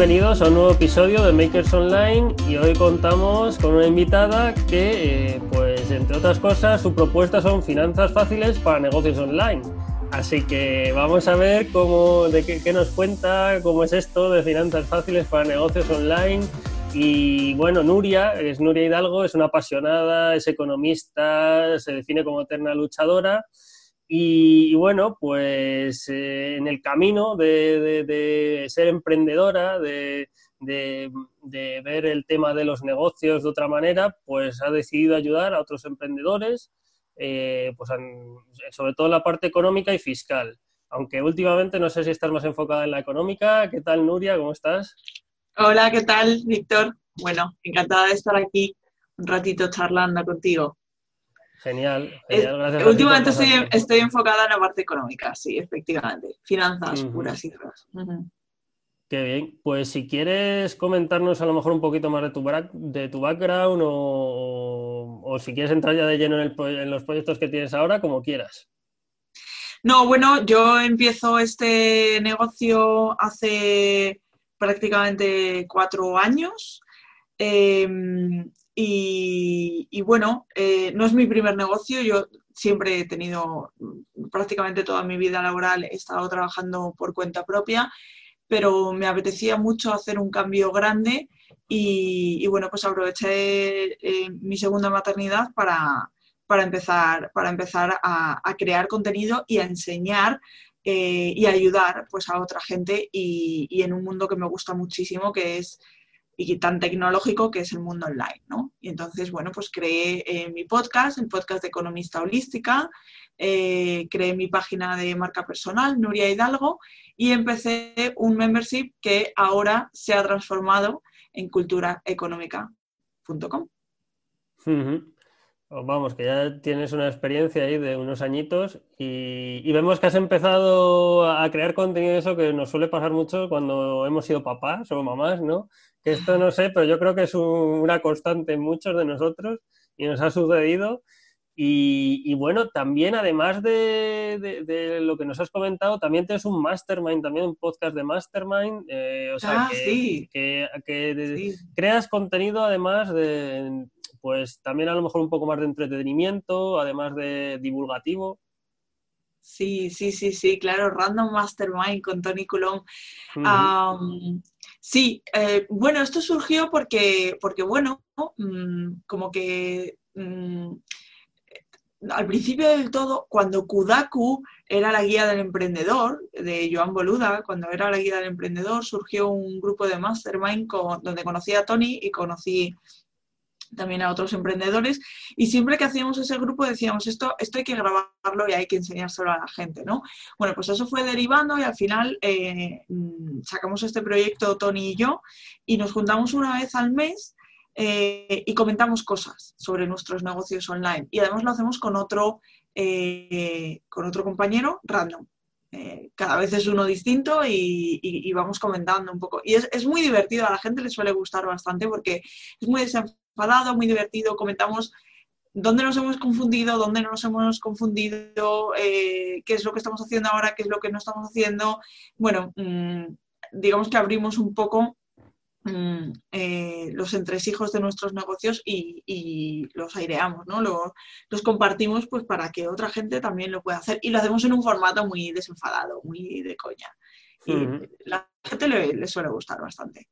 Bienvenidos a un nuevo episodio de Makers Online y hoy contamos con una invitada que, eh, pues entre otras cosas, su propuesta son finanzas fáciles para negocios online. Así que vamos a ver cómo, de qué, qué nos cuenta, cómo es esto de finanzas fáciles para negocios online. Y bueno, Nuria, es Nuria Hidalgo, es una apasionada, es economista, se define como eterna luchadora. Y, bueno, pues eh, en el camino de, ser emprendedora, de, ver el tema de los negocios de otra manera, pues ha decidido ayudar a otros emprendedores, eh, pues sobre todo en la parte económica y fiscal. Aunque últimamente no sé si estás más enfocada en la económica. ¿Qué tal, Nuria? ¿Cómo estás? Hola, ¿qué tal, Víctor? Bueno, encantada de estar aquí un ratito charlando contigo. Genial, Es- genial. Gracias últimamente estoy, enfocada en la parte económica, sí, efectivamente. Finanzas Ujú. puras y duras. Qué bien. Pues si quieres comentarnos a lo mejor un poquito más de tu, de tu background o, si quieres entrar ya de lleno en, el en los proyectos que tienes ahora, como quieras. No, bueno, yo empiezo este negocio hace prácticamente cuatro años. eh, y, bueno, eh, no es mi primer negocio. Yo siempre he tenido, mm, prácticamente toda mi vida laboral, he estado trabajando por cuenta propia, pero me apetecía mucho hacer un cambio grande y, bueno, pues aproveché eh, mi segunda maternidad para, para empezar, para empezar a, crear contenido y a enseñar eh, y ayudar pues, a otra gente y en un mundo que me gusta muchísimo, que es y tan tecnológico que es el mundo online, ¿no? Y entonces, bueno, pues creé eh, mi podcast, el podcast de Economista Holística, eh, creé mi página de marca personal, Nuria Hidalgo, y empecé un membership que ahora se ha transformado en culturaeconómica.com. Pues Vamos, que ya tienes una experiencia ahí de unos añitos y, y vemos que has empezado a crear contenido de eso que nos suele pasar mucho cuando hemos sido papás o mamás, ¿no? Que esto no sé, pero yo creo que es un- una constante en muchos de nosotros y nos ha sucedido. Y, y bueno, también además de, de- de lo que nos has comentado, también tienes un mastermind, también un podcast de mastermind. eh, o sea, Ah, que, sí. que- que de- Sí. creas contenido además de, pues también a lo mejor un poco más de entretenimiento, además de divulgativo. Sí, sí, sí, sí, claro, Random Mastermind con Tony. Am, sí, eh, bueno, esto surgió porque, porque bueno, mm, como que mm, al principio del todo, cuando Kudaku era la guía del emprendedor, de Joan Boluda, cuando era la guía del emprendedor, surgió un grupo de mastermind donde conocí a Tony y conocí también a otros emprendedores y siempre que hacíamos ese grupo decíamos esto, esto hay que grabarlo y hay que enseñárselo a la gente, ¿no? Bueno, pues eso fue derivando y al final eh, mm, sacamos este proyecto Tony y yo y nos juntamos una vez al mes eh, y comentamos cosas sobre nuestros negocios online. Y además lo hacemos con otro, eh, con otro compañero random. Eh, cada vez es uno distinto y, vamos comentando un poco. Y es, es muy divertido, a la gente le suele gustar bastante porque es muy desenfadado, muy divertido. Comentamos dónde nos hemos confundido, dónde no nos hemos confundido, eh, qué es lo que estamos haciendo ahora, qué es lo que no estamos haciendo. Bueno, mm, digamos que abrimos un poco mm, eh, los entresijos de nuestros negocios y, y los aireamos, ¿no? Lo- los compartimos pues para que otra gente también lo pueda hacer y lo hacemos en un formato muy desenfadado, muy de coña. Y la gente le, le suele gustar bastante.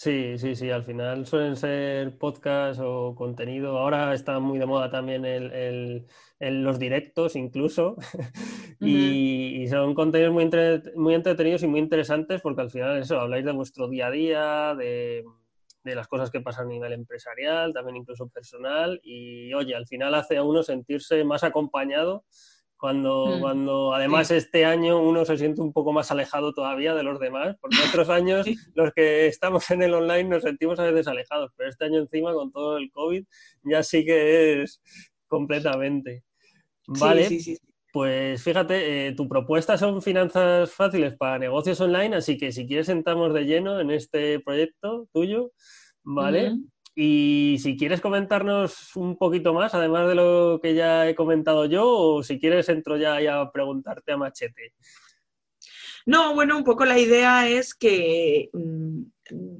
Sí, sí, sí, al final suelen ser podcasts o contenido. Ahora está muy de moda también el, el- el- los directos incluso. Y, y son contenidos muy, entre- muy entretenidos y muy interesantes porque al final eso, habláis de vuestro día a día, de, de las cosas que pasan a nivel empresarial, también incluso personal. Y oye, al final hace a uno sentirse más acompañado cuando, Mm, cuando además este año uno se siente un poco más alejado todavía de los demás, porque otros años Sí. los que estamos en el online nos sentimos a veces alejados, pero este año encima con todo el COVID ya sí que es completamente. Vale, sí, pues fíjate, eh, tu propuesta son finanzas fáciles para negocios online, así que si quieres entramos de lleno en este proyecto tuyo, ¿vale? Y si quieres comentarnos un poquito más, además de lo que ya he comentado yo, o si quieres entro ya a preguntarte a machete. No, bueno, un poco la idea es que mm,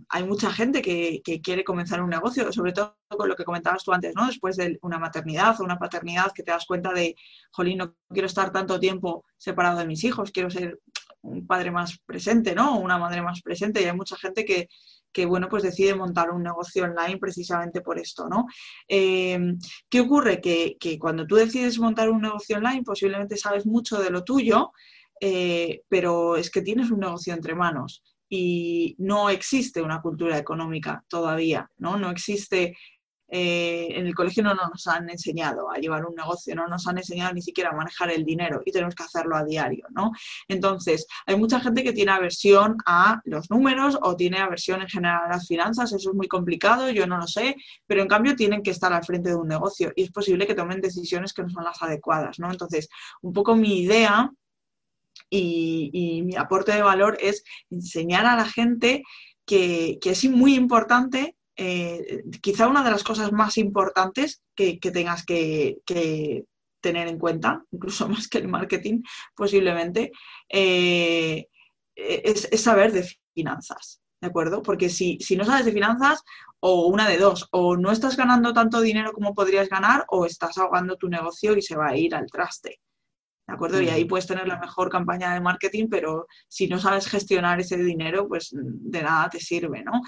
hay mucha gente que, quiere comenzar un negocio, sobre todo con lo que comentabas tú antes, ¿no? Después de una maternidad o una paternidad que te das cuenta de, jolín, no quiero estar tanto tiempo separado de mis hijos, quiero ser un padre más presente, ¿no? Una madre más presente. Y hay mucha gente que, bueno, pues decide montar un negocio online precisamente por esto, ¿no? Em, ¿Qué ocurre? Que, que, cuando tú decides montar un negocio online, posiblemente sabes mucho de lo tuyo, eh, pero es que tienes un negocio entre manos y no existe una cultura económica todavía, ¿no? No existe eh, en el colegio no nos han enseñado a llevar un negocio, no nos han enseñado ni siquiera a manejar el dinero y tenemos que hacerlo a diario, ¿no? Entonces, hay mucha gente que tiene aversión a los números o tiene aversión en general a las finanzas, eso es muy complicado, yo no lo sé, pero en cambio tienen que estar al frente de un negocio y es posible que tomen decisiones que no son las adecuadas, ¿no? Entonces, un poco mi idea y, mi aporte de valor es enseñar a la gente que, que es muy importante eh, quizá una de las cosas más importantes que, tengas que, tener en cuenta, incluso más que el marketing posiblemente, eh, es, saber de finanzas, ¿de acuerdo? Porque si, no sabes de finanzas, o una de dos, o no estás ganando tanto dinero como podrías ganar, o estás ahogando tu negocio y se va a ir al traste. ¿De acuerdo? Y ahí puedes tener la mejor campaña de marketing, pero si no sabes gestionar ese dinero, pues de nada te sirve, ¿no?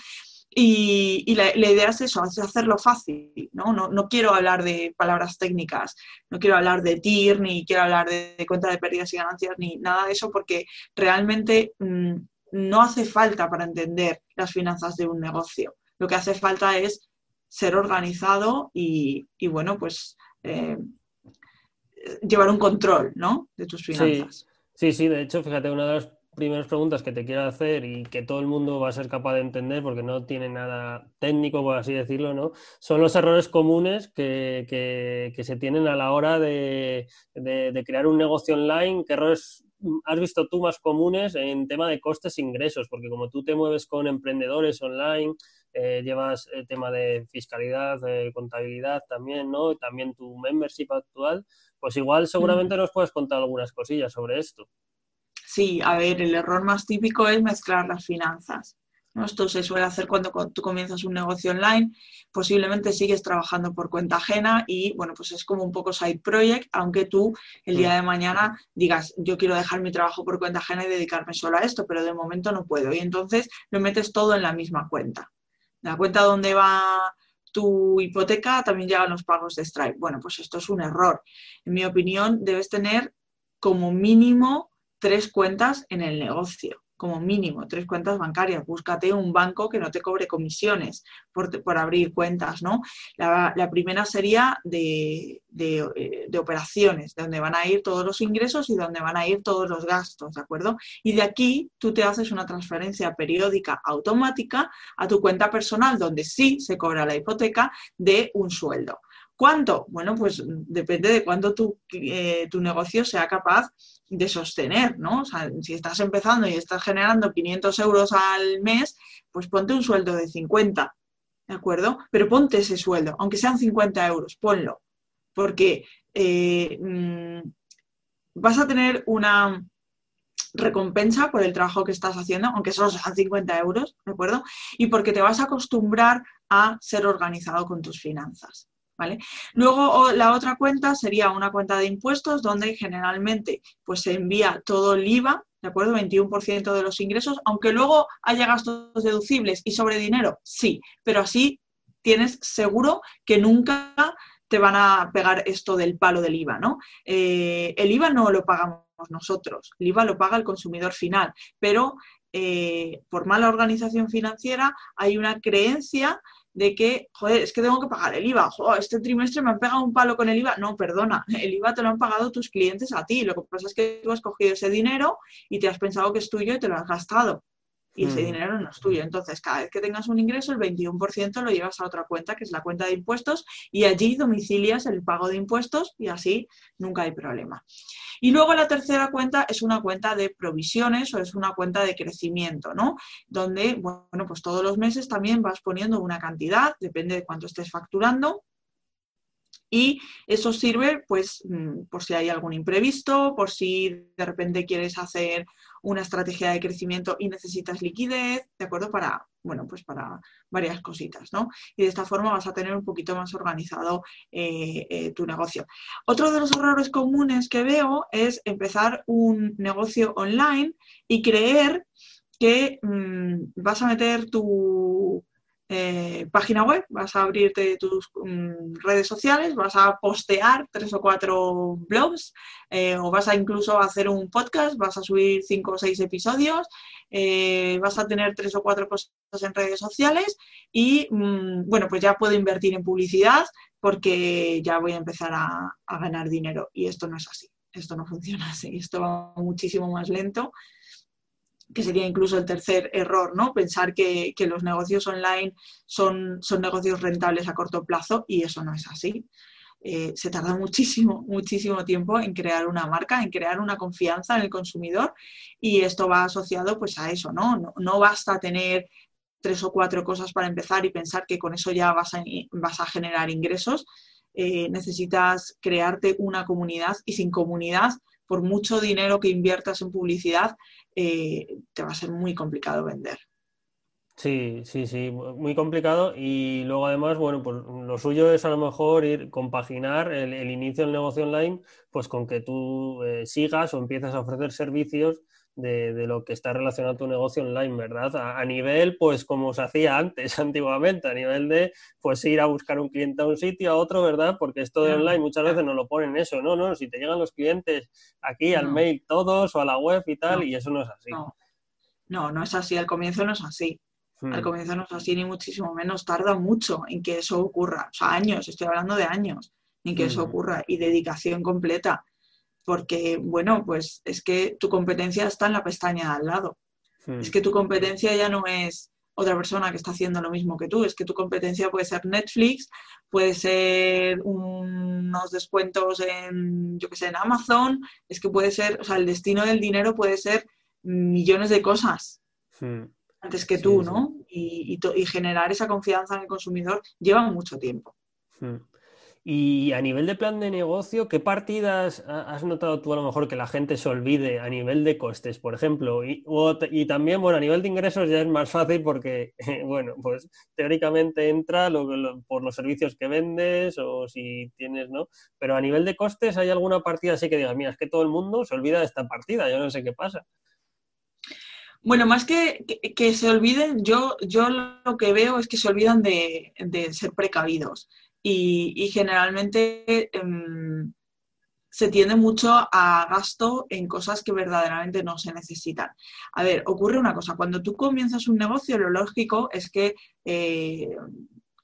Y, la, idea es eso, es hacerlo fácil, ¿no? ¿no? quiero hablar de palabras técnicas, no quiero hablar de TIR, ni quiero hablar de, cuenta de pérdidas y ganancias, ni nada de eso, porque realmente mm, no hace falta para entender las finanzas de un negocio. Lo que hace falta es ser organizado y, bueno, pues eh, llevar un control, ¿no? De tus finanzas. Sí, sí, de hecho, fíjate, una de las primeras preguntas que te quiero hacer y que todo el mundo va a ser capaz de entender porque no tiene nada técnico, por así decirlo, ¿no? Son los errores comunes que, que, se tienen a la hora de, de, crear un negocio online. ¿Qué errores has visto tú más comunes en tema de costes e ingresos? Porque como tú te mueves con emprendedores online, eh, llevas el tema de fiscalidad, contabilidad también, ¿no? También tu membership actual, pues igual seguramente nos puedes contar algunas cosillas sobre esto. Sí, a ver, el error más típico es mezclar las finanzas. Esto se suele hacer cuando tú comienzas un negocio online, posiblemente sigues trabajando por cuenta ajena y bueno, pues es como un poco side project, aunque tú el día de mañana digas, yo quiero dejar mi trabajo por cuenta ajena y dedicarme solo a esto, pero de momento no puedo. Y entonces lo metes todo en la misma cuenta. La cuenta donde va tu hipoteca también llegan los pagos de Stripe. Bueno, pues esto es un error. En mi opinión, debes tener como mínimo tres cuentas en el negocio, como mínimo, tres cuentas bancarias. Búscate un banco que no te cobre comisiones por, abrir cuentas, ¿no? La, primera sería de, eh, de, operaciones, donde van a ir todos los ingresos y donde van a ir todos los gastos, ¿de acuerdo? Y de aquí tú te haces una transferencia periódica automática a tu cuenta personal, donde sí se cobra la hipoteca de un sueldo. ¿Cuánto? Bueno, pues depende de cuánto tu, eh, tu negocio sea capaz de sostener, ¿no? O sea, si estás empezando y estás generando 500 euros al mes, pues ponte un sueldo de 50, ¿de acuerdo? Pero ponte ese sueldo, aunque sean 50 euros, ponlo, porque eh, mm, vas a tener una recompensa por el trabajo que estás haciendo, aunque solo sean 50 euros, ¿de acuerdo? Y porque te vas a acostumbrar a ser organizado con tus finanzas. Luego la otra cuenta sería una cuenta de impuestos donde generalmente pues, se envía todo el IVA, ¿de acuerdo? 21% de los ingresos, aunque luego haya gastos deducibles y sobre dinero, sí, pero así tienes seguro que nunca te van a pegar esto del palo del IVA, ¿no? Eh, el IVA no lo pagamos nosotros, el IVA lo paga el consumidor final, pero eh, por mala organización financiera hay una creencia de que, joder, es que tengo que pagar el IVA, joder, este trimestre me han pegado un palo con el IVA. No, perdona, el IVA te lo han pagado tus clientes a ti. Lo que pasa es que tú has cogido ese dinero y te has pensado que es tuyo y te lo has gastado y ese mm. dinero no es tuyo. Entonces, cada vez que tengas un ingreso, el 21% lo llevas a otra cuenta, que es la cuenta de impuestos, y allí domicilias el pago de impuestos y así nunca hay problema. Y luego la tercera cuenta es una cuenta de provisiones o es una cuenta de crecimiento, ¿no? Donde, bueno, pues todos los meses también vas poniendo una cantidad, depende de cuánto estés facturando, y eso sirve pues mm, por si hay algún imprevisto, por si de repente quieres hacer una estrategia de crecimiento y necesitas liquidez, ¿de acuerdo? Para, bueno, pues para varias cositas, ¿no? Y de esta forma vas a tener un poquito más organizado eh, eh, tu negocio. Otro de los errores comunes que veo es empezar un negocio online y creer que mm, vas a meter tu eh, página web, vas a abrirte tus mm, redes sociales, vas a postear tres o cuatro blogs eh, o vas a incluso hacer un podcast, vas a subir cinco o seis episodios, eh, vas a tener tres o cuatro cosas en redes sociales y mm, bueno, pues ya puedo invertir en publicidad porque ya voy a empezar a, a ganar dinero. Y esto no es así, esto no funciona así, esto va muchísimo más lento que sería incluso el tercer error, ¿no? Pensar que, los negocios online son, son, negocios rentables a corto plazo y eso no es así. Eh, se tarda muchísimo, muchísimo tiempo en crear una marca, en crear una confianza en el consumidor y esto va asociado pues a eso, ¿no? No, basta tener tres o cuatro cosas para empezar y pensar que con eso ya vas a, vas a generar ingresos. Eh, necesitas crearte una comunidad y sin comunidad, por mucho dinero que inviertas en publicidad, eh, te va a ser muy complicado vender. Sí, sí, sí, muy complicado y luego además, bueno, pues lo suyo es a lo mejor ir compaginar el, inicio del negocio online, pues con que tú eh, sigas o empieces a ofrecer servicios de, lo que está relacionado a tu negocio online, ¿verdad? A, nivel, pues como se hacía antes, antiguamente, a nivel de, pues ir a buscar un cliente a un sitio, a otro, ¿verdad? Porque esto de online muchas veces no lo ponen eso, no, no, si te llegan los clientes aquí al mail todos o a la web y tal, y eso no es así. No. no, es así, al comienzo no es así. Al hmm. comienzo no es así, ni muchísimo menos. Tarda mucho en que eso ocurra. O sea, años, estoy hablando de años en que eso hmm. ocurra y dedicación completa porque, bueno, pues es que tu competencia está en la pestaña de al lado. Hmm. Es que tu competencia ya no es otra persona que está haciendo lo mismo que tú, es que tu competencia puede ser Netflix, puede ser unos descuentos en, yo que sé, en Amazon, es que puede ser, o sea, el destino del dinero puede ser millones de cosas hmm. antes que tú, ¿no? Y, generar esa confianza en el consumidor lleva mucho tiempo. Y a nivel de plan de negocio, ¿qué partidas has notado tú a lo mejor que la gente se olvide a nivel de costes, por ejemplo? Y, también, bueno, a nivel de ingresos ya es más fácil porque, bueno, pues teóricamente entra por los servicios que vendes o si tienes, ¿no? Pero a nivel de costes, ¿hay alguna partida así que digas, mira, es que todo el mundo se olvida de esta partida, yo no sé qué pasa? Bueno, más que, que, se olviden, yo, yo lo que veo es que se olvidan de, de ser precavidos y, generalmente em, se tiende mucho a gasto en cosas que verdaderamente no se necesitan. A ver, ocurre una cosa, cuando tú comienzas un negocio, lo lógico es que eh,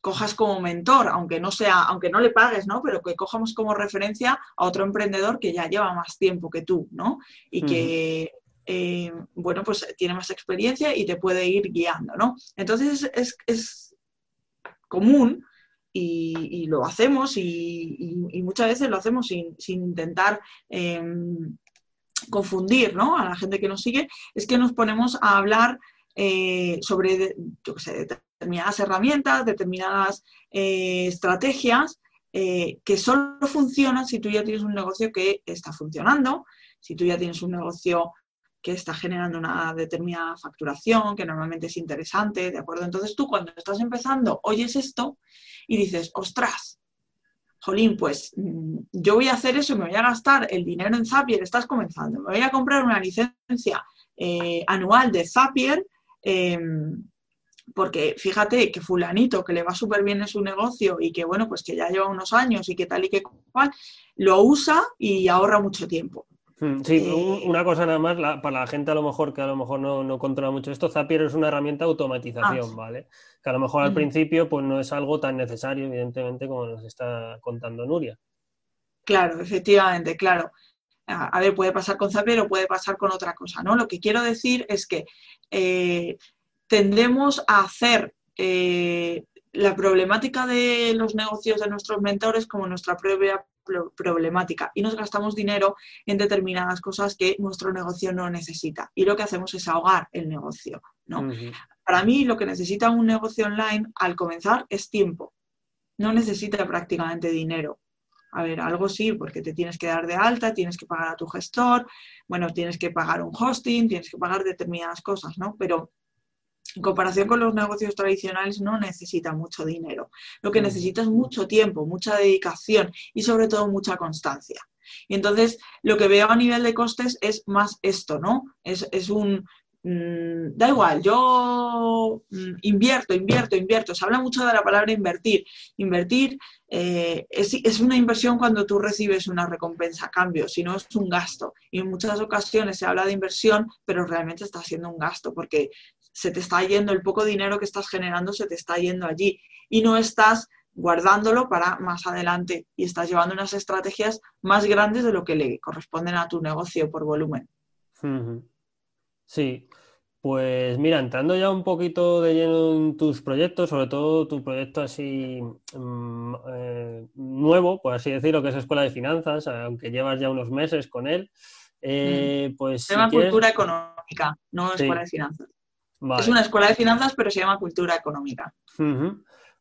cojas como mentor, aunque no sea, aunque no le pagues, ¿no? Pero que cojamos como referencia a otro emprendedor que ya lleva más tiempo que tú, ¿no? Y que eh, bueno, pues tiene más experiencia y te puede ir guiando, ¿no? Entonces es, es común y, lo hacemos y, muchas veces lo hacemos sin, intentar em, confundir ¿no? a la gente que nos sigue, es que nos ponemos a hablar eh, sobre yo sé, determinadas herramientas, determinadas eh, estrategias eh, que solo funcionan si tú ya tienes un negocio que está funcionando, si tú ya tienes un negocio que está generando una determinada facturación, que normalmente es interesante, ¿de acuerdo? Entonces tú cuando estás empezando oyes esto y dices, ostras, jolín, pues mm, yo voy a hacer eso me voy a gastar el dinero en Zapier, estás comenzando, me voy a comprar una licencia eh, anual de Zapier, em, porque fíjate que fulanito que le va súper bien en su negocio y que bueno, pues que ya lleva unos años y que tal y que cual, lo usa y ahorra mucho tiempo. Hmm, sí, una cosa nada más, para la gente a lo mejor que a lo mejor no, controla mucho esto, Zapier es una herramienta de automatización, ah. ¿vale? Que a lo mejor al principio pues no es algo tan necesario, evidentemente, como nos está contando Nuria. Claro, efectivamente, claro. A, ver, puede pasar con Zapier o puede pasar con otra cosa, ¿no? Lo que quiero decir es que eh, tendemos a hacer eh, la problemática de los negocios de nuestros mentores como nuestra propia problemática y nos gastamos dinero en determinadas cosas que nuestro negocio no necesita. Y lo que hacemos es ahogar el negocio. ¿no? Para mí lo que necesita un negocio online al comenzar es tiempo. No necesita prácticamente dinero. A ver, algo sí, porque te tienes que dar de alta, tienes que pagar a tu gestor, bueno, tienes que pagar un hosting, tienes que pagar determinadas cosas, ¿no? Pero en comparación con los negocios tradicionales no necesita mucho dinero. Lo que mm. necesita es mucho tiempo, mucha dedicación y sobre todo mucha constancia. Y entonces lo que veo a nivel de costes es más esto, ¿no? Es, es un, Mm, da igual, yo mm, invierto, invierto, invierto. Se habla mucho de la palabra invertir. Invertir eh, es, una inversión cuando tú recibes una recompensa a cambio, si no es un gasto. Y en muchas ocasiones se habla de inversión, pero realmente está siendo un gasto porque se te está yendo el poco dinero que estás generando, se te está yendo allí y no estás guardándolo para más adelante y estás llevando unas estrategias más grandes de lo que le corresponden a tu negocio por volumen. Sí, pues mira, entrando ya un poquito de lleno en tus proyectos, sobre todo tu proyecto así mm, eh, nuevo, por así decirlo, que es Escuela de Finanzas, aunque llevas ya unos meses con él, eh, pues... Se llama Cultura Económica, no Escuela de Finanzas. Es una escuela de finanzas, pero se llama Cultura Económica.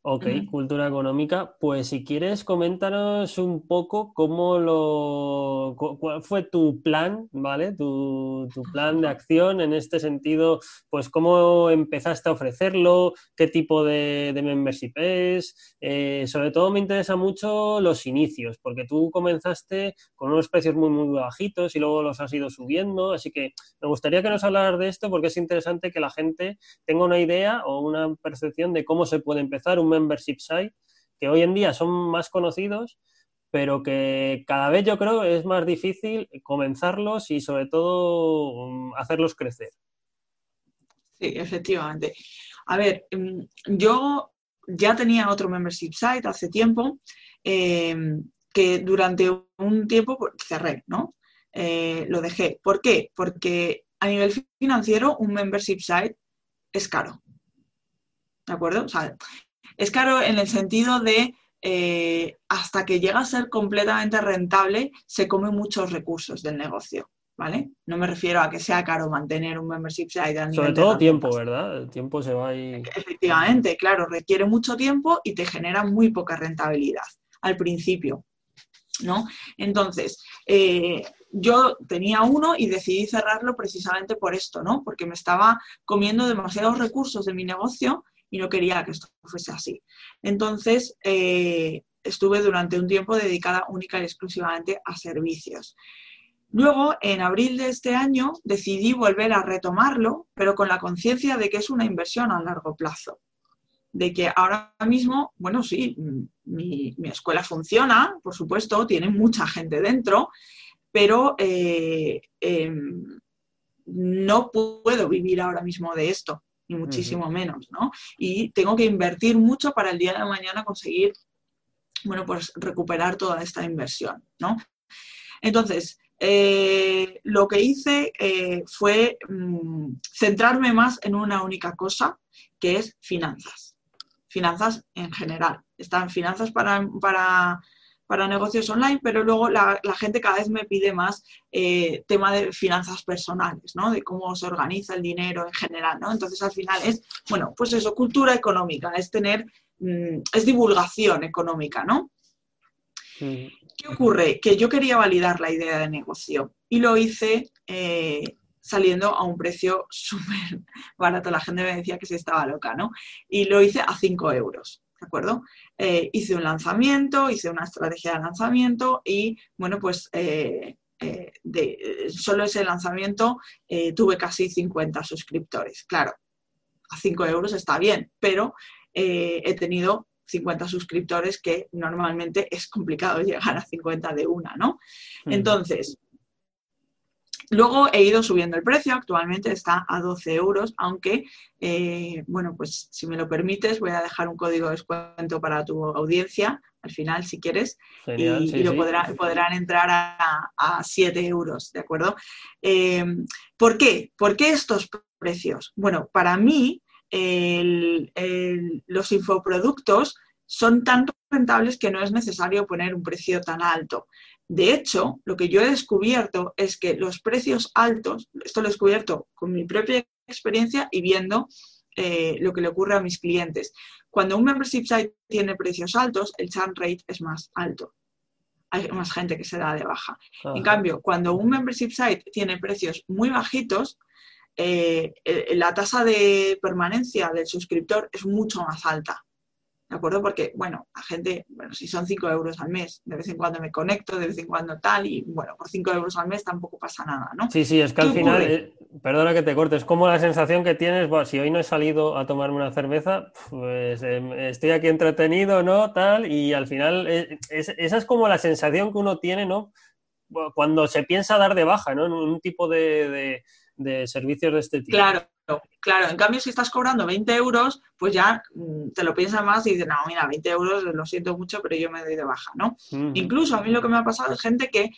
Ok, cultura económica. Pues si quieres, coméntanos un poco cómo lo, cuál fue tu plan, ¿vale? Tu, plan de acción en este sentido, pues cómo empezaste a ofrecerlo, qué tipo de, membership es. Eh, sobre todo me interesa mucho los inicios, porque tú comenzaste con unos precios muy, muy bajitos y luego los has ido subiendo. Así que me gustaría que nos hablaras de esto porque es interesante que la gente tenga una idea o una percepción de cómo se puede empezar un membership site, que hoy en día son más conocidos, pero que cada vez yo creo es más difícil comenzarlos y sobre todo mm, hacerlos crecer. Sí, efectivamente. A ver, mm, yo ya tenía otro membership site hace tiempo em, que durante un tiempo pues, cerré, ¿no? Eh, lo dejé. ¿Por qué? Porque a nivel financiero un membership site es caro. ¿De acuerdo? O sea, es caro en el sentido de eh, hasta que llega a ser completamente rentable, se come muchos recursos del negocio. ¿Vale? No me refiero a que sea caro mantener un membership site a nivel Sobre todo tiempo, ¿verdad? El tiempo se va ahí. Efectivamente, claro, requiere mucho tiempo y te genera muy poca rentabilidad al principio. ¿No? Entonces, eh, yo tenía uno y decidí cerrarlo precisamente por esto, ¿no? Porque me estaba comiendo demasiados recursos de mi negocio y no quería que esto fuese así. Entonces, eh, estuve durante un tiempo dedicada única y exclusivamente a servicios. Luego, en abril de este año, decidí volver a retomarlo, pero con la conciencia de que es una inversión a largo plazo. De que ahora mismo, bueno, sí, mi, escuela funciona, por supuesto, tiene mucha gente dentro, pero eh, em, no puedo vivir ahora mismo de esto ni muchísimo menos, ¿no? Y tengo que invertir mucho para el día de mañana conseguir, bueno, pues recuperar toda esta inversión, ¿no? Entonces, eh, lo que hice eh, fue mm, centrarme más en una única cosa, que es finanzas. Finanzas en general. Están finanzas para, para para negocios online, pero luego la, gente cada vez me pide más eh, tema de finanzas personales, ¿no? De cómo se organiza el dinero en general, ¿no? Entonces al final es, bueno, pues eso, cultura económica, es tener, mm, es divulgación económica, ¿no? ¿Qué ocurre? Que yo quería validar la idea de negocio y lo hice eh, saliendo a un precio súper barato. La gente me decía que se estaba loca, ¿no? Y lo hice a 5 euros. ¿De acuerdo? Eh, hice un lanzamiento, hice una estrategia de lanzamiento y, bueno, pues eh, eh, de solo ese lanzamiento tuve casi 50 suscriptores. Claro, a 5 euros está bien, pero he tenido 50 suscriptores que normalmente es complicado llegar a 50 de una, ¿no? Entonces, Luego he ido subiendo el precio, actualmente está a 12 euros, aunque, eh, bueno, pues si me lo permites, voy a dejar un código de descuento para tu audiencia al final, si quieres, y, lo podrán entrar a, 7 euros, ¿de acuerdo? Eh, ¿Por qué? ¿Por qué estos precios? Bueno, para mí, los infoproductos son tan rentables que no es necesario poner un precio tan alto. De hecho, lo que yo he descubierto es que los precios altos, esto lo he descubierto con mi propia experiencia y viendo eh, lo que le ocurre a mis clientes. Cuando un membership site tiene precios altos, el churn rate es más alto. hay más gente que se da de baja. En cambio, cuando un membership site tiene precios muy bajitos, eh, la tasa de permanencia del suscriptor es mucho más alta. ¿De acuerdo? Porque, bueno, la gente, bueno, si son 5 euros al mes, de vez en cuando me conecto, de vez en cuando tal, y bueno, por 5 euros al mes tampoco pasa nada, ¿no? Sí, sí, es que ¿Qué al final, eh, perdona que te corte, es como la sensación que tienes, "Buah, si hoy no he salido a tomarme una cerveza, pues eh, estoy aquí entretenido, ¿no? Tal, y al final, eh, es- esa es como la sensación que uno tiene, ¿no? Cuando se piensa dar de baja, ¿no? En un tipo de, de- de servicios de este tipo. Claro, claro. En cambio, si estás cobrando 20 euros, pues ya mm, te lo piensas más y dices, no, mira, 20 euros, lo siento mucho, pero yo me doy de baja, ¿no? Incluso a mí lo que me ha pasado es gente que,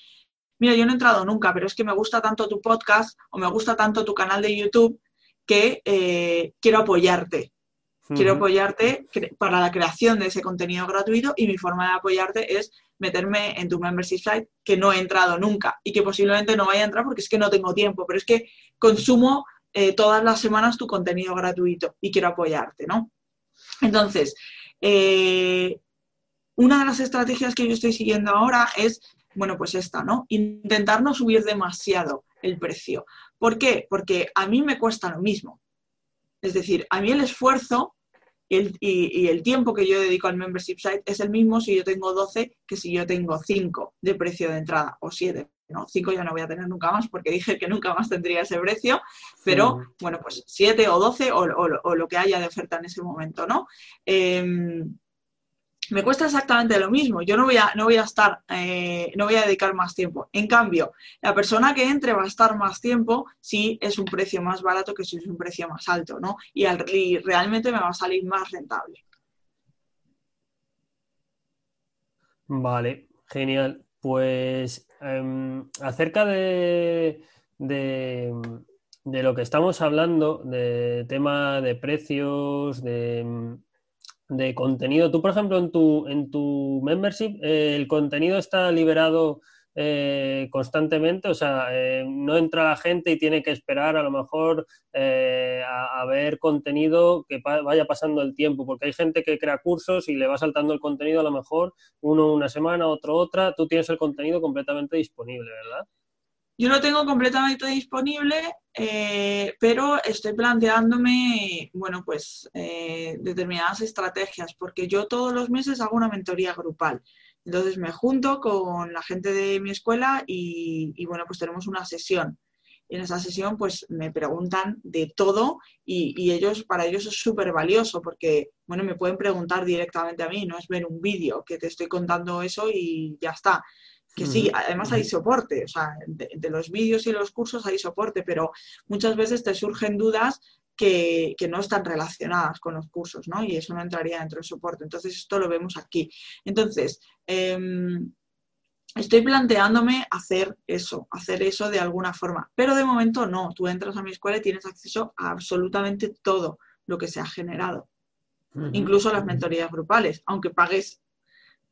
mira, yo no he entrado nunca, pero es que me gusta tanto tu podcast o me gusta tanto tu canal de YouTube que eh, quiero apoyarte. Quiero apoyarte para la creación de ese contenido gratuito y mi forma de apoyarte es meterme en tu membership site que no he entrado nunca y que posiblemente no vaya a entrar porque es que no tengo tiempo, pero es que consumo eh, todas las semanas tu contenido gratuito y quiero apoyarte, ¿no? Entonces, eh, una de las estrategias que yo estoy siguiendo ahora es, bueno, pues esta, ¿no? Intentar no subir demasiado el precio. ¿Por qué? Porque a mí me cuesta lo mismo. Es decir, a mí el esfuerzo y el, y- el tiempo que yo dedico al membership site es el mismo si yo tengo 12 que si yo tengo 5 de precio de entrada o 7. No, 5 ya no voy a tener nunca más porque dije que nunca más tendría ese precio, pero bueno, pues 7 o 12 o, o- o lo que haya de oferta en ese momento, ¿no? Em, me cuesta exactamente lo mismo. Yo no voy a, no voy a estar, eh, no voy a dedicar más tiempo. En cambio, la persona que entre va a estar más tiempo si es un precio más barato que si es un precio más alto, ¿no? Y, al- y realmente me va a salir más rentable. Vale, genial. Pues em, acerca de, de, lo que estamos hablando, de tema de precios, de, de contenido. Tú, por ejemplo, en tu, en tu membership, eh, ¿el contenido está liberado eh, constantemente? O sea, eh, no entra la gente y tiene que esperar a lo mejor eh, a, ver contenido que vaya pasando el tiempo, porque hay gente que crea cursos y le va saltando el contenido a lo mejor uno una semana, otro otra. Tú tienes el contenido completamente disponible, ¿verdad? Yo lo tengo completamente disponible, pero estoy planteándome, bueno, pues determinadas estrategias, porque yo todos los meses hago una mentoría grupal. Entonces me junto con la gente de mi escuela y, y, bueno, pues tenemos una sesión. Y en esa sesión pues me preguntan de todo y, y ellos, para ellos es súper valioso porque, bueno, me pueden preguntar directamente a mí, no es ver un vídeo que te estoy contando eso y ya está que sí, además hay soporte, o sea, de, de, los vídeos y los cursos hay soporte, pero muchas veces te surgen dudas que, que, no están relacionadas con los cursos, ¿no? Y eso no entraría dentro del soporte. Entonces, esto lo vemos aquí. Entonces, eh, estoy planteándome hacer eso, hacer eso de alguna forma, pero de momento no. Tú entras a mi escuela y tienes acceso a absolutamente todo lo que se ha generado, uh -huh. incluso las mentorías grupales, aunque pagues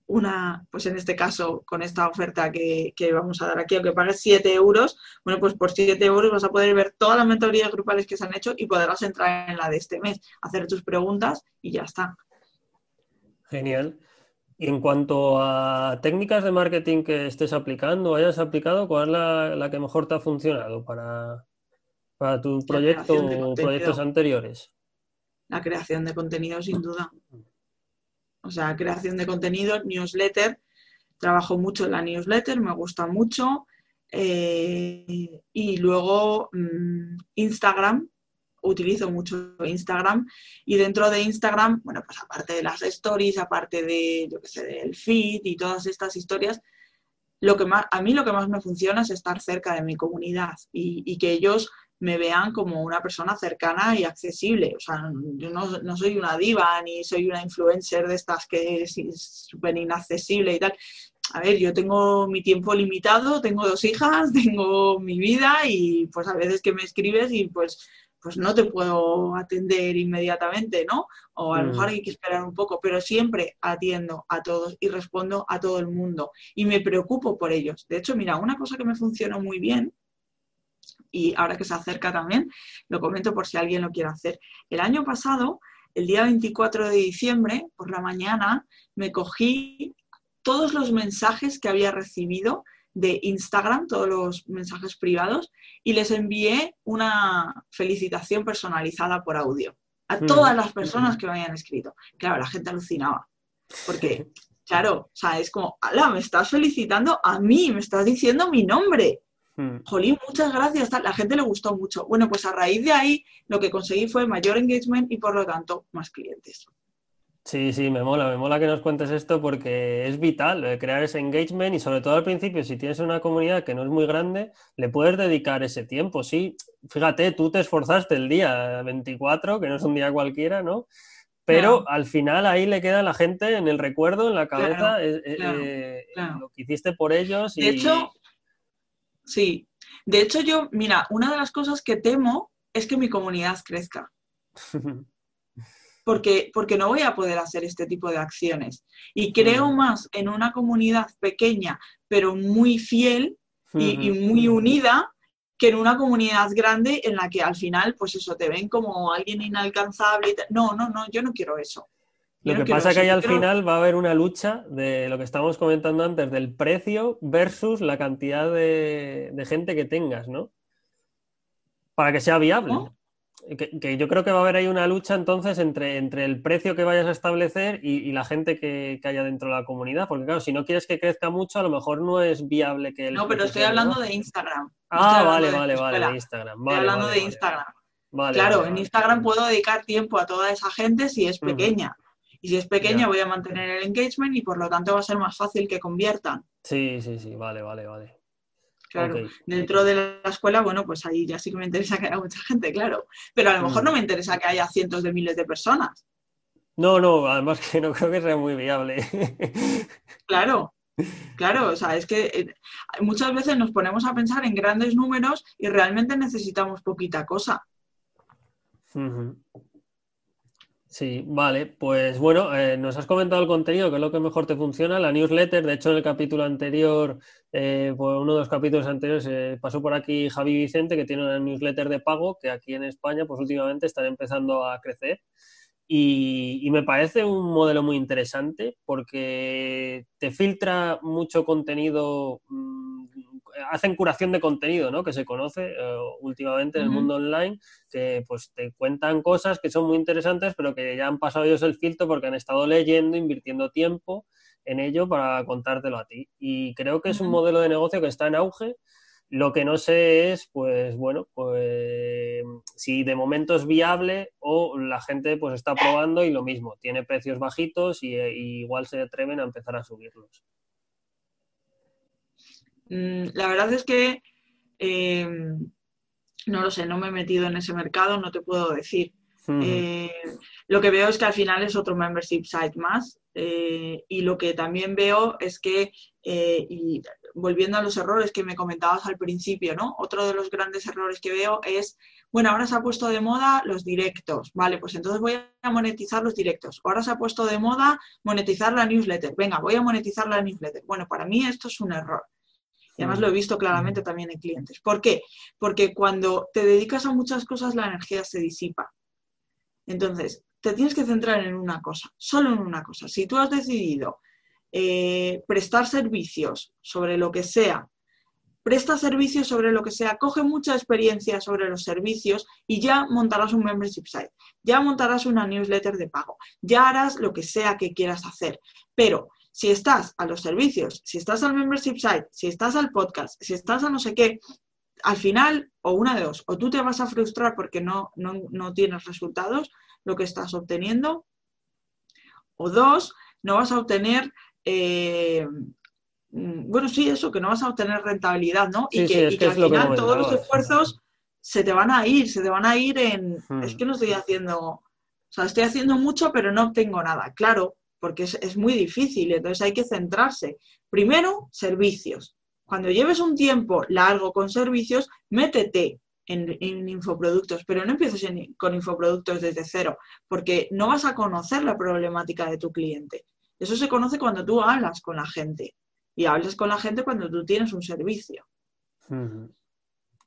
una, pues en este caso, con esta oferta que, que, vamos a dar aquí, aunque pagues 7 euros, bueno, pues por 7 euros vas a poder ver todas las mentorías grupales que se han hecho y podrás entrar en la de este mes, hacer tus preguntas y ya está. Genial. Y en cuanto a técnicas de marketing que estés aplicando, hayas aplicado, ¿cuál es la, la que mejor te ha funcionado para, para tu proyecto o proyectos anteriores? La creación de contenido, sin duda. O sea, creación de contenido, newsletter. Trabajo mucho en la newsletter, me gusta mucho. Eh, y luego mmm, Instagram, utilizo mucho Instagram. Y dentro de Instagram, bueno, pues aparte de las stories, aparte de, yo qué sé, del feed y todas estas historias, lo que más, a mí lo que más me funciona es estar cerca de mi comunidad y que ellos me vean como una persona cercana y accesible. O sea, yo no, no, soy una diva ni soy una influencer de estas que es súper inaccesible y tal. A ver, yo tengo mi tiempo limitado, tengo dos hijas, tengo mi vida y pues a veces que me escribes y pues, pues no te puedo atender inmediatamente, ¿no? O a lo mejor hay que esperar un poco, pero siempre atiendo a todos y respondo a todo el mundo y me preocupo por ellos. De hecho, mira, una cosa que me funcionó muy bien y ahora que se acerca también, lo comento por si alguien lo quiere hacer. El año pasado, el día 24 de diciembre, por la mañana, me cogí todos los mensajes que había recibido de Instagram, todos los mensajes privados, y les envié una felicitación personalizada por audio a mm. todas las personas que me habían escrito. Claro, la gente alucinaba, porque, claro, o sea, es como, ala, me estás felicitando a mí, me estás diciendo mi nombre. Mm. Jolín, muchas gracias. La gente le gustó mucho. Bueno, pues a raíz de ahí lo que conseguí fue mayor engagement y por lo tanto más clientes. Sí, sí, me mola, me mola que nos cuentes esto porque es vital eh, crear ese engagement y sobre todo al principio, si tienes una comunidad que no es muy grande, le puedes dedicar ese tiempo. Sí, fíjate, tú te esforzaste el día 24, que no es un día cualquiera, ¿no? Pero al final ahí le queda a la gente en el recuerdo, en la cabeza, eh, eh, lo que hiciste por ellos. Y... De hecho, sí. De hecho, yo, mira, una de las cosas que temo es que mi comunidad crezca. porque, porque no voy a poder hacer este tipo de acciones. Y creo más en una comunidad pequeña, pero muy fiel y, muy unida, que en una comunidad grande en la que al final, pues eso, te ven como alguien inalcanzable. No, no, no, yo no quiero eso. Lo que pasa es que ahí al final va a haber una lucha de lo que estábamos comentando antes, del precio versus la cantidad de, gente que tengas, ¿no? Para que sea viable que, yo creo que va a haber ahí una lucha entonces entre, entre el precio que vayas a establecer y, la gente que, haya dentro de la comunidad, porque claro, si no quieres que crezca mucho, a lo mejor no es viable que... no, pero estoy hablando de Instagram. ah, vale, vale, vale, de Instagram. estoy hablando de Instagram. claro, en Instagram puedo dedicar tiempo a toda esa gente si es pequeña. Y si es pequeña voy a mantener el engagement y por lo tanto va a ser más fácil que conviertan. Sí, sí, sí, vale, vale, vale. Claro, dentro de la escuela, bueno, pues ahí ya sí que me interesa que haya mucha gente, claro. Pero a lo mejor no me interesa que haya cientos de miles de personas. No, no, además que no creo que sea muy viable. Claro, claro, o sea, es que eh, muchas veces nos ponemos a pensar en grandes números y realmente necesitamos poquita cosa. Sí, vale, pues bueno, eh, nos has comentado el contenido, que es lo que mejor te funciona, la newsletter, de hecho en el capítulo anterior, eh, pues uno de los capítulos anteriores, eh, pasó por aquí Javi Vicente, que tiene una newsletter de pago, que aquí en España, pues últimamente están empezando a crecer. Y, y, me parece un modelo muy interesante porque te filtra mucho contenido mm, hacen curación de contenido, ¿no? Que se conoce eh, últimamente en el mundo online, que pues te cuentan cosas que son muy interesantes, pero que ya han pasado ellos el filtro porque han estado leyendo, invirtiendo tiempo en ello para contártelo a ti. Y creo que es un modelo de negocio que está en auge. Lo que no sé es, pues bueno, pues si de momento es viable o la gente pues está probando y lo mismo, tiene precios bajitos y igual se atreven a empezar a subirlos. Mm, la verdad es que eh, no lo sé, no me he metido en ese mercado, no te puedo decir. Eh, lo que veo es que al final es otro membership site más eh, y lo que también veo es que, y volviendo a los errores que me comentabas al principio, ¿no? Otro de los grandes errores que veo es, bueno, ahora se ha puesto de moda los directos, vale, pues entonces voy a monetizar los directos. Ahora se ha puesto de moda monetizar la newsletter, venga, voy a monetizar la newsletter. Bueno, para mí esto es un error. Y además lo he visto claramente también en clientes. ¿Por qué? Porque cuando te dedicas a muchas cosas, la energía se disipa. Entonces, te tienes que centrar en una cosa, solo en una cosa. Si tú has decidido eh, prestar servicios sobre lo que sea, presta servicios sobre lo que sea, coge mucha experiencia sobre los servicios y ya montarás un membership site, ya montarás una newsletter de pago, ya harás lo que sea que quieras hacer. Pero si estás a los servicios, si estás al membership site, si estás al podcast, si estás a no sé qué, al final, o una de dos, o tú te vas a frustrar porque no, no, tienes resultados, lo que estás obteniendo, o dos, no vas a obtener, eh, mm, bueno, sí, eso, que no vas a obtener rentabilidad, ¿no? y que, al final todos los esfuerzos se te van a ir, se te van a ir en, hmm. es que no estoy haciendo, o sea, estoy haciendo mucho, pero no obtengo nada. Claro, porque es, muy difícil, entonces hay que centrarse. Primero, servicios. Cuando lleves un tiempo largo con servicios, métete en, infoproductos, pero no empieces con infoproductos desde cero, porque no vas a conocer la problemática de tu cliente. Eso se conoce cuando tú hablas con la gente y hablas con la gente cuando tú tienes un servicio.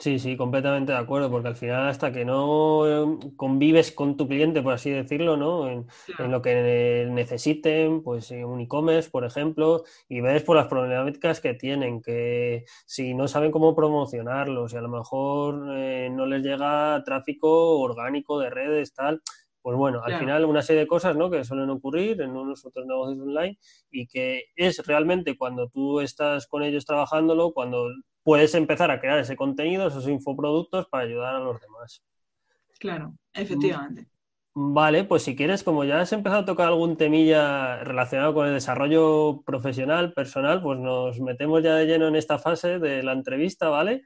Sí, sí, completamente de acuerdo, porque al final hasta que no eh, convives con tu cliente, por así decirlo, ¿no? En, lo que necesiten, pues un e-commerce, por ejemplo, y ves por las problemáticas que tienen, que si no saben cómo promocionarlos, y a lo mejor eh, no les llega tráfico orgánico de redes, tal, pues bueno, al final una serie de cosas ¿no? que suelen ocurrir en unos otros negocios online y que es realmente cuando tú estás con ellos trabajándolo, cuando puedes empezar a crear ese contenido, esos infoproductos para ayudar a los demás. Claro, efectivamente. Mm, vale, pues si quieres, como ya has empezado a tocar algún temilla relacionado con el desarrollo profesional, personal, pues nos metemos ya de lleno en esta fase de la entrevista, ¿vale?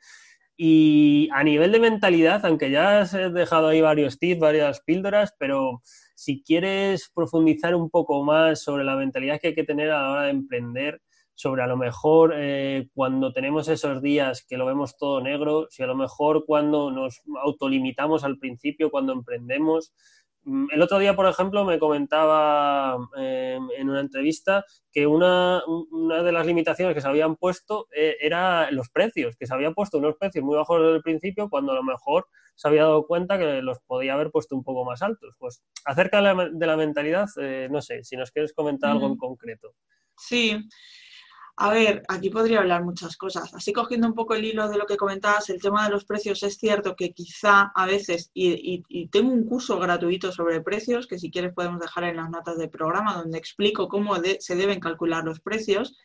Y a nivel de mentalidad, aunque ya has dejado ahí varios tips, varias píldoras, pero si quieres profundizar un poco más sobre la mentalidad que hay que tener a la hora de emprender, sobre a lo mejor eh, cuando tenemos esos días que lo vemos todo negro, si a lo mejor cuando nos autolimitamos al principio, cuando emprendemos, Mm, el otro día, por ejemplo, me comentaba em, en una entrevista que una, de las limitaciones que se habían puesto eh, era los precios, que se había puesto unos precios muy bajos desde el principio cuando a lo mejor se había dado cuenta que los podía haber puesto un poco más altos. Pues acerca de la, mentalidad, eh, no sé, si nos quieres comentar algo en concreto. Sí, a ver, aquí podría hablar muchas cosas. Así cogiendo un poco el hilo de lo que comentabas, el tema de los precios es cierto que quizá a veces, y, tengo un curso gratuito sobre precios que si quieres podemos dejar en las notas del programa donde explico cómo se deben calcular los precios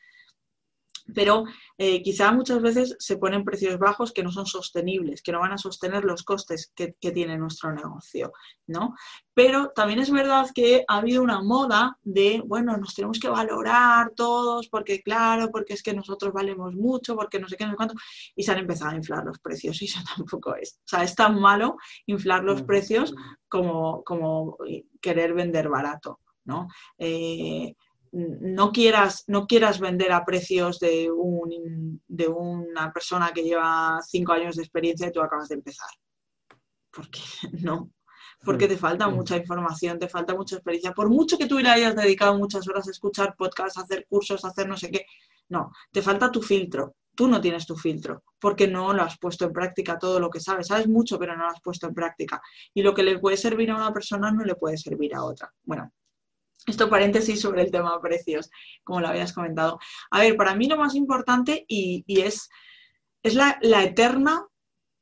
pero eh, quizá muchas veces se ponen precios bajos que no son sostenibles, que no van a sostener los costes que, tiene nuestro negocio, ¿no? Pero también es verdad que ha habido una moda de, bueno, nos tenemos que valorar todos, porque claro, porque es que nosotros valemos mucho, porque no sé qué, no sé cuánto, y se han empezado a inflar los precios, y eso tampoco es. O sea, es tan malo inflar los precios como, como querer vender barato, ¿no? Eh, no quieras, no quieras vender a precios de, un, de una persona que lleva cinco años de experiencia y tú acabas de empezar. Porque no, porque te falta mucha información, te falta mucha experiencia. Por mucho que tú le hayas dedicado muchas horas a escuchar podcasts, a hacer cursos, a hacer no sé qué, no, te falta tu filtro. Tú no tienes tu filtro porque no lo has puesto en práctica todo lo que sabes. Sabes mucho, pero no lo has puesto en práctica. Y lo que le puede servir a una persona no le puede servir a otra. Bueno, esto paréntesis sobre el tema precios, como lo habías comentado. A ver, para mí lo más importante y, es, es la, eterna,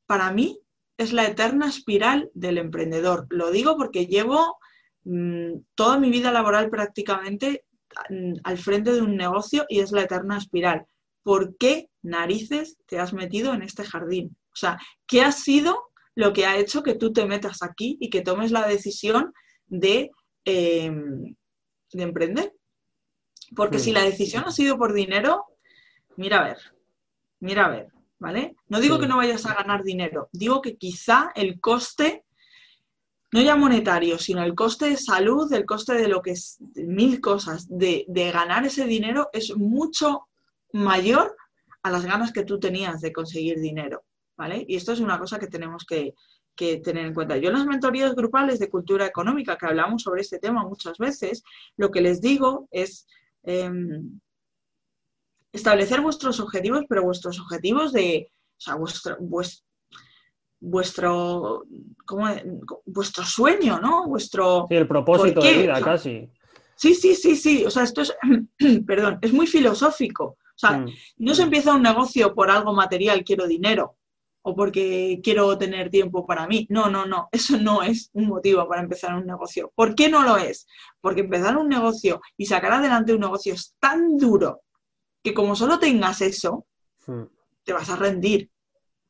para mí, es la eterna espiral del emprendedor. Lo digo porque llevo mm, toda mi vida laboral prácticamente mm, al frente de un negocio y es la eterna espiral. ¿Por qué narices te has metido en este jardín? O sea, ¿qué ha sido lo que ha hecho que tú te metas aquí y que tomes la decisión de... Em, de emprender. Porque si la decisión ha sido por dinero, mira a ver, mira a ver, ¿vale? No digo que no vayas a ganar dinero, digo que quizá el coste, no ya monetario, sino el coste de salud, el coste de lo que es, mil cosas, de, de ganar ese dinero es mucho mayor a las ganas que tú tenías de conseguir dinero, ¿vale? Y esto es una cosa que tenemos que, que tener en cuenta. Yo en las mentorías grupales de cultura económica, que hablamos sobre este tema muchas veces, lo que les digo es em, establecer vuestros objetivos, pero vuestros objetivos de, o sea, vuestro, vuestro, vuestro sueño, ¿no? Vuestro... Sí, el propósito de vida, casi. Sí, sí, sí, sí. O sea, esto es, perdón, es muy filosófico. O sea, mm. no se empieza un negocio por algo material, quiero dinero o porque quiero tener tiempo para mí. No, no, no, eso no es un motivo para empezar un negocio. ¿Por qué no lo es? Porque empezar un negocio y sacar adelante un negocio es tan duro que como solo tengas eso, hmm. te vas a rendir,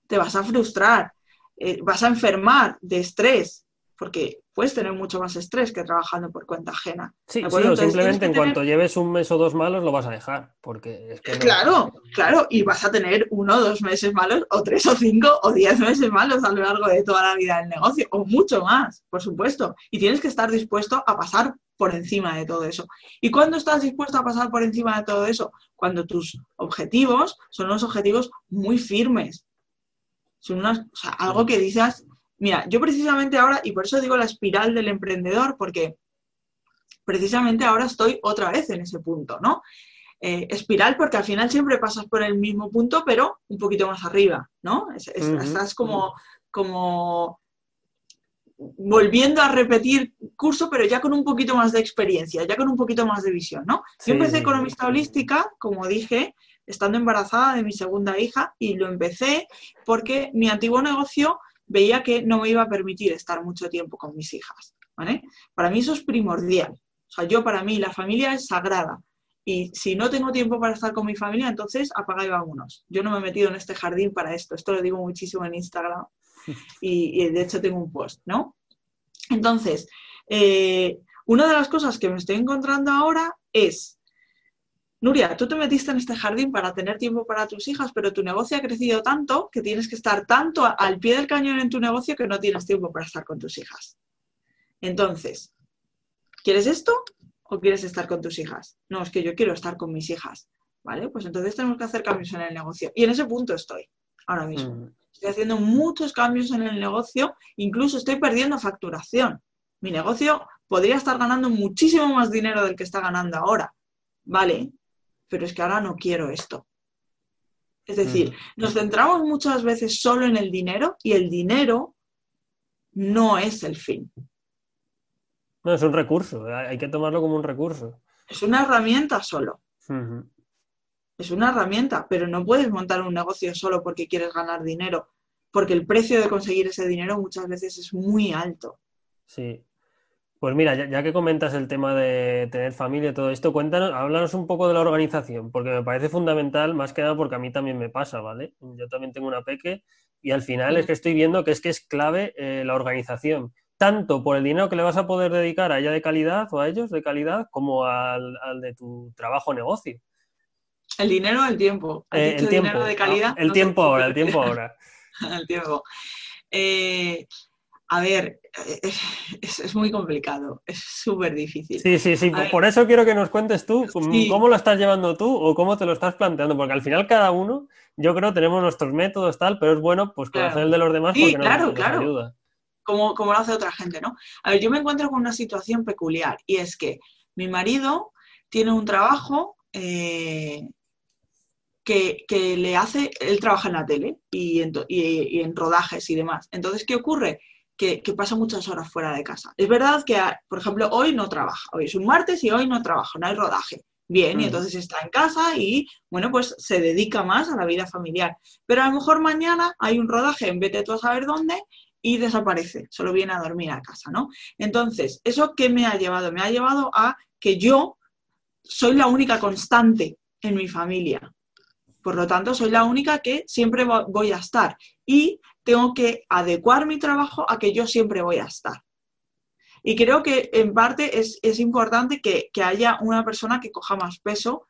te vas a frustrar, eh, vas a enfermar de estrés, porque puedes tener mucho más estrés que trabajando por cuenta ajena. Sí, sí simplemente en cuanto lleves un mes o dos malos lo vas a dejar, porque es que Claro, claro, y vas a tener uno o dos meses malos, o tres o cinco o diez meses malos a lo largo de toda la vida del negocio, o mucho más, por supuesto. Y tienes que estar dispuesto a pasar por encima de todo eso. ¿Y cuándo estás dispuesto a pasar por encima de todo eso? Cuando tus objetivos son unos objetivos muy firmes. Son unas, o sea, algo que dices, Mira, yo precisamente ahora, y por eso digo la espiral del emprendedor, porque precisamente ahora estoy otra vez en ese punto, ¿no? eh, espiral porque al final siempre pasas por el mismo punto, pero un poquito más arriba, ¿no? Estás como, como volviendo a repetir curso, pero ya con un poquito más de experiencia, ya con un poquito más de visión, ¿no? Yo empecé economista holística, como dije, estando embarazada de mi segunda hija y lo empecé porque mi antiguo negocio veía que no me iba a permitir estar mucho tiempo con mis hijas, ¿vale? Para mí eso es primordial. O sea, yo para mí la familia es sagrada. Y si no tengo tiempo para estar con mi familia, entonces apaga y vámonos. Yo no me he metido en este jardín para esto. Esto lo digo muchísimo en Instagram. Y, de hecho tengo un post, ¿no? Entonces, eh, una de las cosas que me estoy encontrando ahora es, Nuria, tú te metiste en este jardín para tener tiempo para tus hijas, pero tu negocio ha crecido tanto que tienes que estar tanto al pie del cañón en tu negocio que no tienes tiempo para estar con tus hijas. Entonces, ¿quieres esto o quieres estar con tus hijas? No, es que yo quiero estar con mis hijas. ¿Vale? Pues entonces tenemos que hacer cambios en el negocio. Y en ese punto estoy ahora mismo. Mm. Estoy haciendo muchos cambios en el negocio, incluso estoy perdiendo facturación. Mi negocio podría estar ganando muchísimo más dinero del que está ganando ahora. Vale, pero es que ahora no quiero esto. Es decir, mm. nos centramos muchas veces solo en el dinero y el dinero no es el fin. No, es un recurso, hay que tomarlo como un recurso. Es una herramienta solo. Es una herramienta, pero no puedes montar un negocio solo porque quieres ganar dinero, porque el precio de conseguir ese dinero muchas veces es muy alto. Sí. Pues mira, ya, que comentas el tema de tener familia y todo esto, cuéntanos, háblanos un poco de la organización, porque me parece fundamental, más que nada porque a mí también me pasa, ¿vale? Yo también tengo una peque y al final es que estoy viendo que es que es clave eh, la organización, tanto por el dinero que le vas a poder dedicar a ella de calidad o a ellos de calidad, como al, al de tu trabajo o negocio. El dinero o el tiempo. Eh, el tiempo. de calidad? el, tiempo ahora, el tiempo ahora, el tiempo a ver, eh, es, muy complicado, es súper difícil. Sí, sí, sí, por eso quiero que nos cuentes tú cómo lo estás llevando tú o cómo te lo estás planteando, porque al final cada uno, yo creo, tenemos nuestros métodos, tal, pero es bueno pues conocer el de los demás porque claro, nos, claro. ayuda. Como, como lo hace otra gente, ¿no? A ver, yo me encuentro con una situación peculiar y es que mi marido tiene un trabajo eh, que, le hace, él trabaja en la tele y en, rodajes y demás. Entonces, ¿qué ocurre? Que, pasa muchas horas fuera de casa. Es verdad que, por ejemplo, hoy no trabaja, hoy es un martes y hoy no trabaja, no hay rodaje. Bien, y mm. entonces está en casa y, bueno, pues se dedica más a la vida familiar. Pero a lo mejor mañana hay un rodaje en vete tú a saber dónde y desaparece, solo viene a dormir a casa, ¿no? Entonces, ¿eso qué me ha llevado? Me ha llevado a que yo soy la única constante en mi familia. Por lo tanto, soy la única que siempre voy a estar y tengo que adecuar mi trabajo a que yo siempre voy a estar. Y creo que en parte es, importante que, haya una persona que coja más peso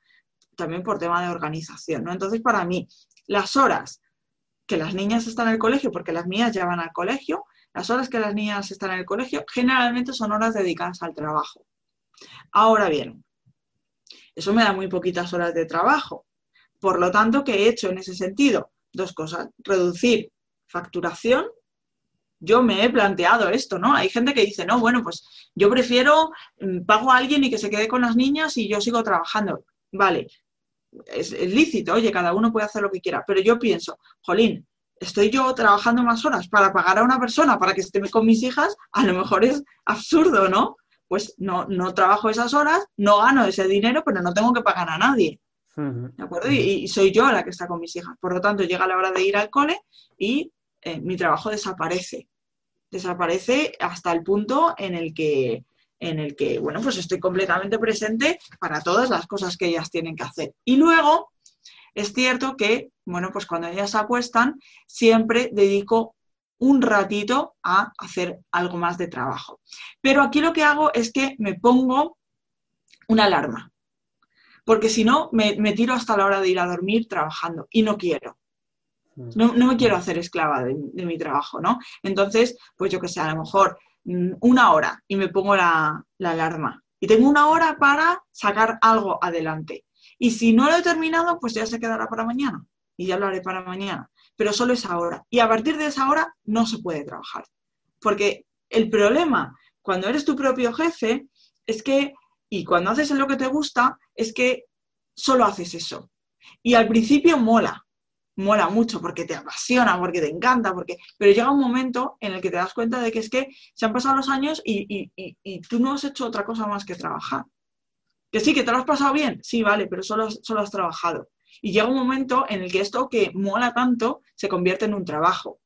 también por tema de organización. ¿no? Entonces, para mí, las horas que las niñas están en el colegio, porque las mías ya van al colegio, las horas que las niñas están en el colegio generalmente son horas dedicadas al trabajo. Ahora bien, eso me da muy poquitas horas de trabajo. Por lo tanto, ¿qué he hecho en ese sentido? Dos cosas. Reducir facturación. Yo me he planteado esto, ¿no? Hay gente que dice, no, bueno, pues yo prefiero, mm, pago a alguien y que se quede con las niñas y yo sigo trabajando. Vale, es, lícito, oye, cada uno puede hacer lo que quiera, pero yo pienso, jolín, estoy yo trabajando más horas para pagar a una persona para que esté con mis hijas, a lo mejor es absurdo, ¿no? Pues no, no trabajo esas horas, no gano ese dinero, pero no tengo que pagar a nadie. ¿De acuerdo? Y, soy yo la que está con mis hijas. Por lo tanto, llega la hora de ir al cole y eh, mi trabajo desaparece. Desaparece hasta el punto en el que en el que, bueno, pues estoy completamente presente para todas las cosas que ellas tienen que hacer. Y luego, es cierto que, bueno, pues cuando ellas se acuestan, siempre dedico un ratito a hacer algo más de trabajo. Pero aquí lo que hago es que me pongo una alarma porque si no, me, tiro hasta la hora de ir a dormir trabajando y no quiero. Mm. No, me quiero hacer esclava de, mi trabajo, ¿no? Entonces, pues yo que sé, a lo mejor mm, una hora y me pongo la, alarma. Y tengo una hora para sacar algo adelante. Y si no lo he terminado, pues ya se quedará para mañana. Y ya lo haré para mañana. Pero solo esa hora. Y a partir de esa hora no se puede trabajar. Porque el problema cuando eres tu propio jefe es que y cuando haces lo que te gusta, es que solo haces eso. Y al principio mola, mola mucho porque te apasiona, porque te encanta, porque... pero llega un momento en el que te das cuenta de que es que se han pasado los años y, tú no has hecho otra cosa más que trabajar. Que sí, que te lo has pasado bien, sí, vale, pero solo, solo has trabajado. Y llega un momento en el que esto que mola tanto se convierte en un trabajo.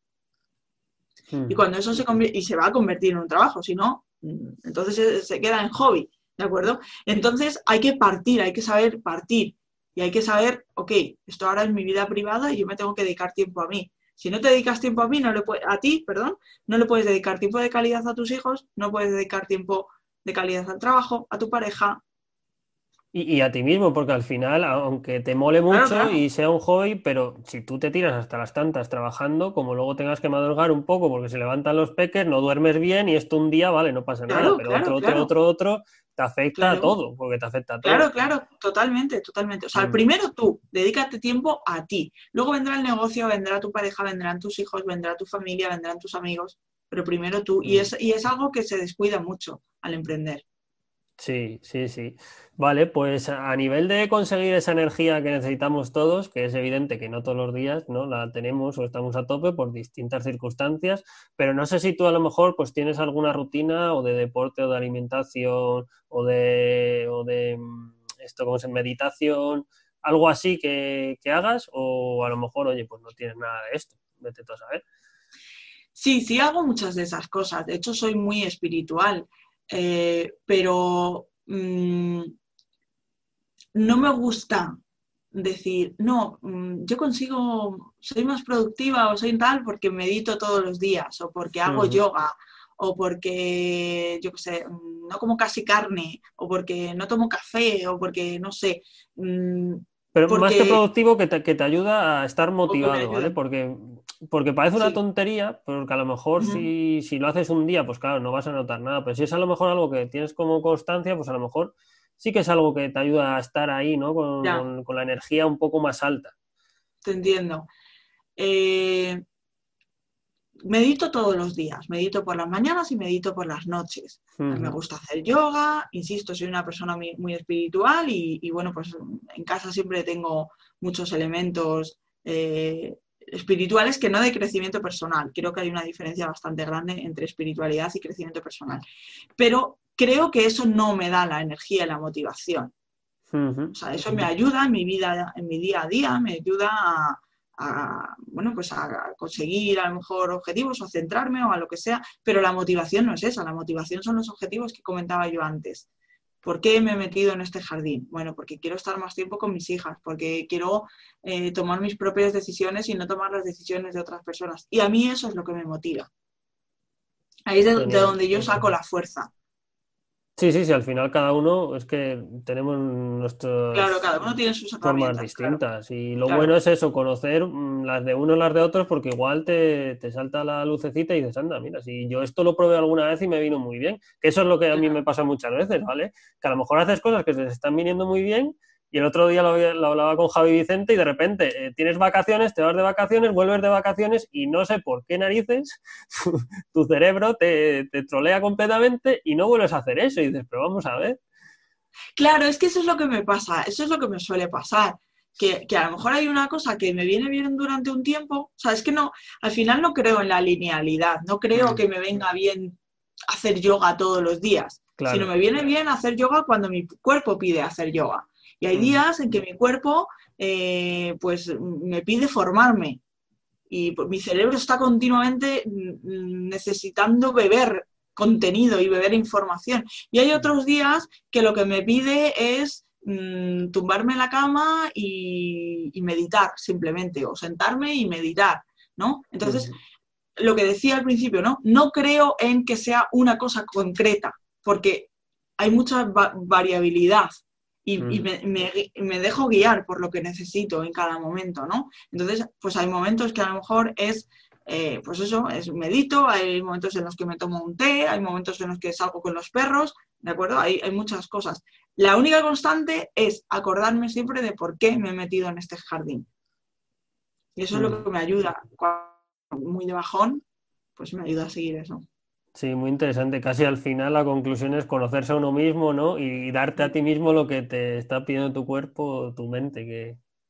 Y cuando eso se convierte, y se va a convertir en un trabajo, si no, mm, entonces se queda en hobby. ¿De acuerdo? Entonces hay que partir, hay que saber partir y hay que saber, ok, esto ahora es mi vida privada y yo me tengo que dedicar tiempo a mí. Si no te dedicas tiempo a mí, no le a ti, perdón, no le puedes dedicar tiempo de calidad a tus hijos, no puedes dedicar tiempo de calidad al trabajo, a tu pareja, y, a ti mismo, porque al final, aunque te mole mucho y sea un hobby, pero si tú te tiras hasta las tantas trabajando, como luego tengas que madrugar un poco porque se levantan los peques, no duermes bien y esto un día, vale, no pasa nada, pero otro, otro, otro, otro, te afecta a todo, porque te afecta a todo. Claro, claro, totalmente, totalmente. O sea, mm. primero tú, dedícate tiempo a ti. Luego vendrá el negocio, vendrá tu pareja, vendrán tus hijos, vendrá tu familia, vendrán tus amigos, pero primero tú. Y, mm. es, y es algo que se descuida mucho al emprender. Sí, sí, sí. Vale, pues a nivel de conseguir esa energía que necesitamos todos, que es evidente que no todos los días no la tenemos o estamos a tope por distintas circunstancias, pero no sé si tú a lo mejor pues tienes alguna rutina o de deporte o de alimentación o de, o de mm, esto como es meditación, algo así que, que hagas o a lo mejor, oye, pues no tienes nada de esto, vete tú a saber. Sí, sí hago muchas de esas cosas. De hecho, soy muy espiritual. Eh, pero mm, no me gusta decir, no, mm, yo consigo, soy más productiva o soy tal porque medito todos los días o porque hago yoga o porque, yo qué sé, mm, no como casi carne o porque no tomo café o porque, no sé. Pero más que productivo que te, que te ayuda a estar motivado, ¿vale? Porque porque parece una tontería, porque a lo mejor si, lo haces un día, pues claro, no vas a notar nada. Pero si es a lo mejor algo que tienes como constancia, pues a lo mejor sí que es algo que te ayuda a estar ahí, ¿no? Con, la energía un poco más alta. Te entiendo. Eh, medito todos los días, medito por las mañanas y medito por las noches. Me gusta hacer yoga, insisto, soy una persona muy, espiritual y, bueno, pues en casa siempre tengo muchos elementos eh, espirituales que no de crecimiento personal. Creo que hay una diferencia bastante grande entre espiritualidad y crecimiento personal. Pero creo que eso no me da la energía y la motivación. O sea, eso me ayuda en mi vida, en mi día a día, me ayuda a, bueno, pues a conseguir a lo mejor objetivos o a centrarme o a lo que sea, pero la motivación no es esa, la motivación son los objetivos que comentaba yo antes. ¿Por qué me he metido en este jardín? Bueno, porque quiero estar más tiempo con mis hijas, porque quiero eh, tomar mis propias decisiones y no tomar las decisiones de otras personas. Y a mí eso es lo que me motiva. Ahí es de donde yo saco la fuerza. Sí, sí, sí, al final cada uno es que tenemos nuestras claro, cada uno tiene sus formas distintas. Y lo bueno es eso, conocer mm, las de uno y las de otros, porque igual te, te, salta la lucecita y dices, anda, mira, si yo esto lo probé alguna vez y me vino muy bien. Que eso es lo que a mí me pasa muchas veces, ¿vale? Que a lo mejor haces cosas que te están viniendo muy bien y el otro día lo, hablaba con Javi Vicente y de repente eh, tienes vacaciones, te vas de vacaciones, vuelves de vacaciones y no sé por qué narices tu cerebro te, te trolea completamente y no vuelves a hacer eso. Y dices, pero vamos a ver. Claro, es que eso es lo que me pasa, eso es lo que me suele pasar. Que, que, a lo mejor hay una cosa que me viene bien durante un tiempo, o sea, es que no, al final no creo en la linealidad, no creo mm. que me venga bien hacer yoga todos los días, sino me viene bien hacer yoga cuando mi cuerpo pide hacer yoga. Y hay mm. días en que mi cuerpo eh, pues me pide formarme y pues, mi cerebro está continuamente mm, necesitando beber contenido y beber información. Y hay otros días que lo que me pide es mm, tumbarme en la cama y, meditar simplemente, o sentarme y meditar, ¿no? Entonces, lo que decía al principio, ¿no? No creo en que sea una cosa concreta, porque hay mucha variabilidad y, mm. me, dejo guiar por lo que necesito en cada momento, ¿no? Entonces, pues hay momentos que a lo mejor es, eh, pues eso, es medito, hay momentos en los que me tomo un té, hay momentos en los que salgo con los perros, ¿de acuerdo? Hay, hay muchas cosas. La única constante es acordarme siempre de por qué me he metido en este jardín. Y eso es lo mm. que me ayuda. Cuando muy de bajón, pues me ayuda a seguir eso. Sí, muy interesante. Casi al final la conclusión es conocerse a uno mismo, ¿no? Y darte a ti mismo lo que te está pidiendo tu cuerpo tu mente,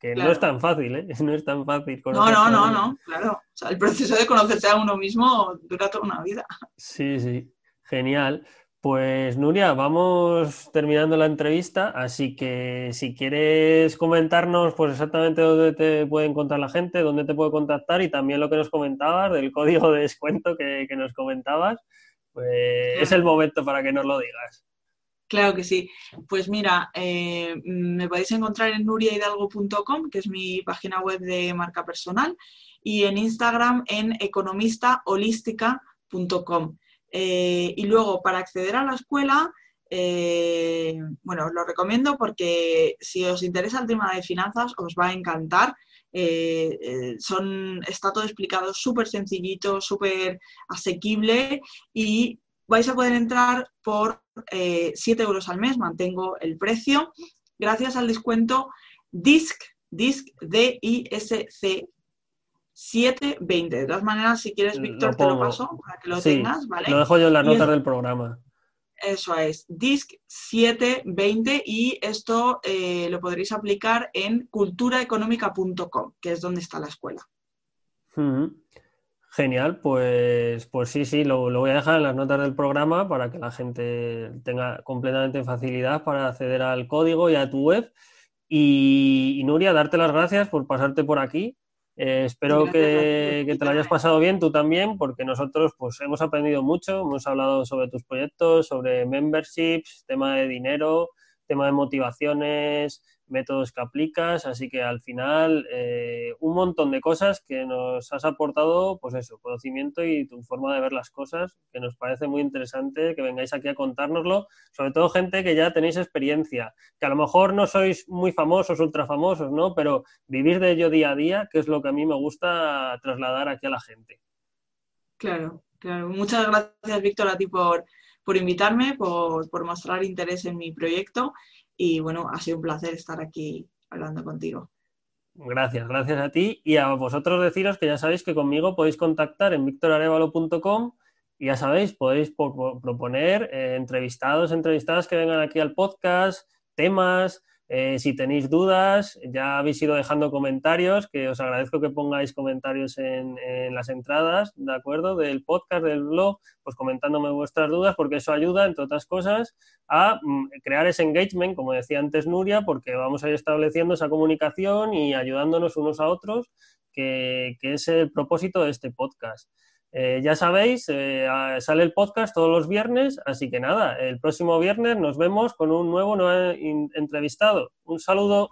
que, no es tan fácil, ¿eh? No es tan fácil. No, no, no, no, claro. O sea, el proceso de conocerse a uno mismo dura toda una vida. Sí, sí, genial. Pues Nuria, vamos terminando la entrevista, así que si quieres comentarnos pues exactamente dónde te puede encontrar la gente, dónde te puede contactar y también lo que nos comentabas del código de descuento que, nos comentabas, pues es el momento para que nos lo digas. Claro que sí. Pues mira, eh, me podéis encontrar en nuriahidalgo.com, que es mi página web de marca personal, y en Instagram en economistaholística.com. Eh, y luego, para acceder a la escuela, eh, bueno, os lo recomiendo porque si os interesa el tema de finanzas, os va a encantar. Eh, son, está todo explicado súper sencillito, súper asequible y vais a poder entrar por 7 euros al mes, mantengo el precio, gracias al descuento DISC, DISC, D-I-S-C 720. De todas maneras, si quieres, Víctor, te lo paso para que lo tengas, ¿vale? Lo dejo yo en las notas del programa. Eso es, DISC 720 y esto eh, lo podréis aplicar en culturaeconómica.com, que es donde está la escuela. Genial, pues, pues sí, sí, lo, voy a dejar en las notas del programa para que la gente tenga completamente facilidad para acceder al código y a tu web. y Nuria, darte las gracias por pasarte por aquí eh, espero que, te lo hayas pasado bien tú también, porque nosotros pues hemos aprendido mucho, hemos hablado sobre tus proyectos, sobre memberships, tema de dinero, tema de motivaciones, métodos que aplicas, así que al final eh, un montón de cosas que nos has aportado, pues eso, conocimiento y tu forma de ver las cosas, que nos parece muy interesante que vengáis aquí a contárnoslo, sobre todo gente que ya tenéis experiencia, que a lo mejor no sois muy famosos, ultra famosos, ¿no? Pero vivir de ello día a día, que es lo que a mí me gusta trasladar aquí a la gente. Claro, claro. Muchas gracias, Víctor, a ti por, por invitarme, por, por mostrar interés en mi proyecto y bueno, ha sido un placer estar aquí hablando contigo. Gracias, gracias a ti y a vosotros deciros que ya sabéis que conmigo podéis contactar en victorarevalo.com y ya sabéis, podéis proponer eh, entrevistados, entrevistadas que vengan aquí al podcast, temas, eh, si tenéis dudas, ya habéis ido dejando comentarios, que os agradezco que pongáis comentarios en, las entradas, ¿de acuerdo? Del podcast, del blog, pues comentándome vuestras dudas, porque eso ayuda, entre otras cosas, a mm, crear ese engagement, como decía antes Nuria, porque vamos a ir estableciendo esa comunicación y ayudándonos unos a otros, que es el propósito de este podcast. Eh, ya sabéis, eh, sale el podcast todos los viernes, así que nada, el próximo viernes nos vemos con un nuevo, nuevo entrevistado. Un saludo.